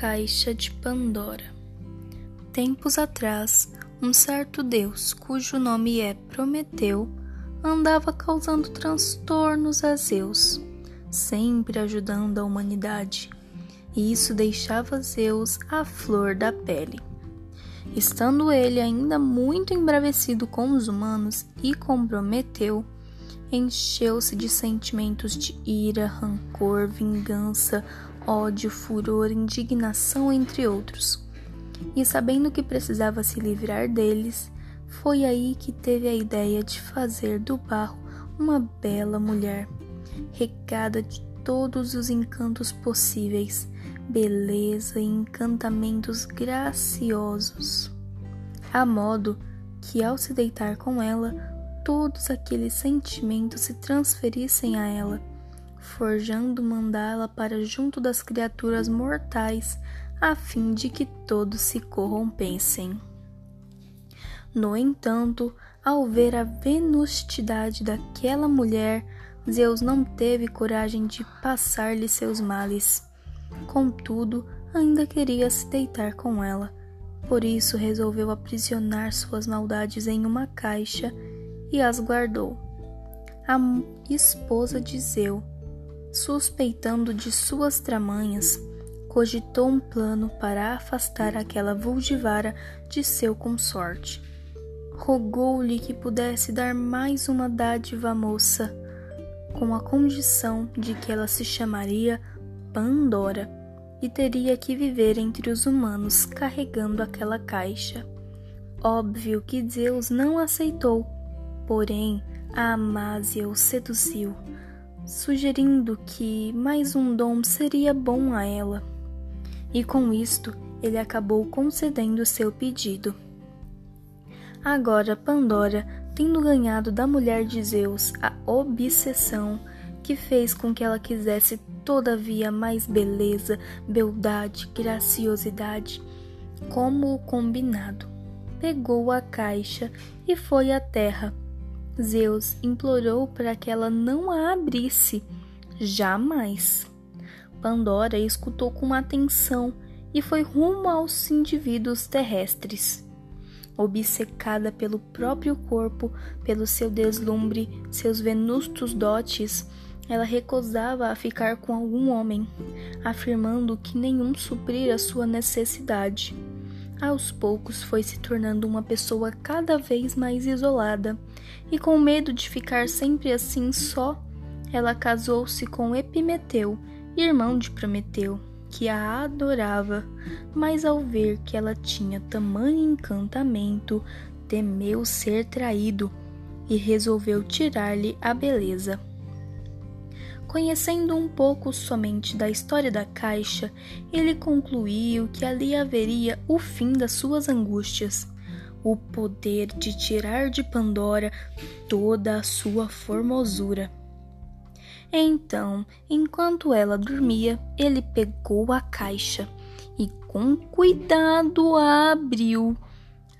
Caixa de Pandora. Tempos atrás, um certo deus, cujo nome é Prometeu, andava causando transtornos a Zeus, sempre ajudando a humanidade, e isso deixava Zeus à flor da pele. Estando ele ainda muito embravecido com os humanos e com Prometeu, encheu-se de sentimentos de ira, rancor, vingança, ódio, furor, indignação, entre outros. E sabendo que precisava se livrar deles, foi aí que teve a ideia de fazer do barro uma bela mulher, regada de todos os encantos possíveis, beleza e encantamentos graciosos, a modo que ao se deitar com ela, todos aqueles sentimentos se transferissem a ela forjando mandá-la para junto das criaturas mortais, a fim de que todos se corrompessem. No entanto, ao ver a venustidade daquela mulher, Zeus não teve coragem de passar-lhe seus males. Contudo, ainda queria se deitar com ela. Por isso resolveu aprisionar suas maldades em uma caixa e as guardou. A esposa de Zeus suspeitando de suas tramanhas, cogitou um plano para afastar aquela Vuldivara de seu consorte. Rogou-lhe que pudesse dar mais uma dádiva à moça, com a condição de que ela se chamaria Pandora e teria que viver entre os humanos carregando aquela caixa. Óbvio que Zeus não aceitou, porém a Amásia o seduziu sugerindo que mais um dom seria bom a ela. E com isto, ele acabou concedendo seu pedido. Agora, Pandora, tendo ganhado da mulher de Zeus a obsessão que fez com que ela quisesse todavia mais beleza, beldade, graciosidade, como o combinado, pegou a caixa e foi à terra Zeus implorou para que ela não a abrisse. Jamais. Pandora escutou com atenção e foi rumo aos indivíduos terrestres. Obcecada pelo próprio corpo, pelo seu deslumbre, seus venustos dotes, ela recusava a ficar com algum homem, afirmando que nenhum suprira sua necessidade. Aos poucos foi se tornando uma pessoa cada vez mais isolada, e com medo de ficar sempre assim só, ela casou-se com Epimeteu, irmão de Prometeu, que a adorava, mas ao ver que ela tinha tamanho encantamento, temeu ser traído e resolveu tirar-lhe a beleza. Conhecendo um pouco somente da história da caixa, ele concluiu que ali haveria o fim das suas angústias, o poder de tirar de Pandora toda a sua formosura. Então, enquanto ela dormia, ele pegou a caixa e com cuidado a abriu,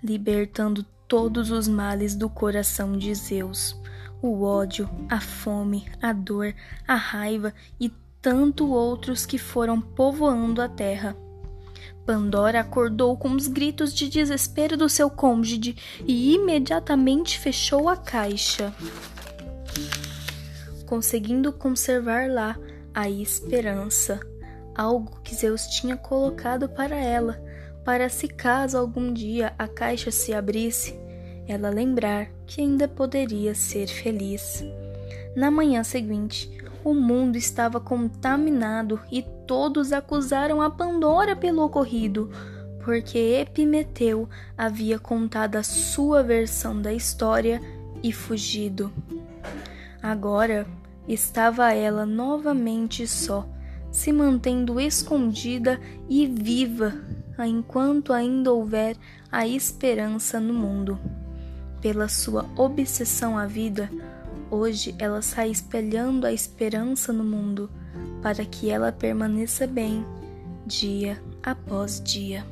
libertando todos os males do coração de Zeus o ódio, a fome, a dor, a raiva e tanto outros que foram povoando a terra. Pandora acordou com os gritos de desespero do seu cônjuge e imediatamente fechou a caixa, conseguindo conservar lá a esperança, algo que Zeus tinha colocado para ela, para se caso algum dia a caixa se abrisse, ela lembrar que ainda poderia ser feliz. Na manhã seguinte, o mundo estava contaminado e todos acusaram a Pandora pelo ocorrido, porque Epimeteu havia contado a sua versão da história e fugido. Agora estava ela novamente só, se mantendo escondida e viva enquanto ainda houver a esperança no mundo pela sua obsessão à vida, hoje ela sai espelhando a esperança no mundo para que ela permaneça bem dia após dia.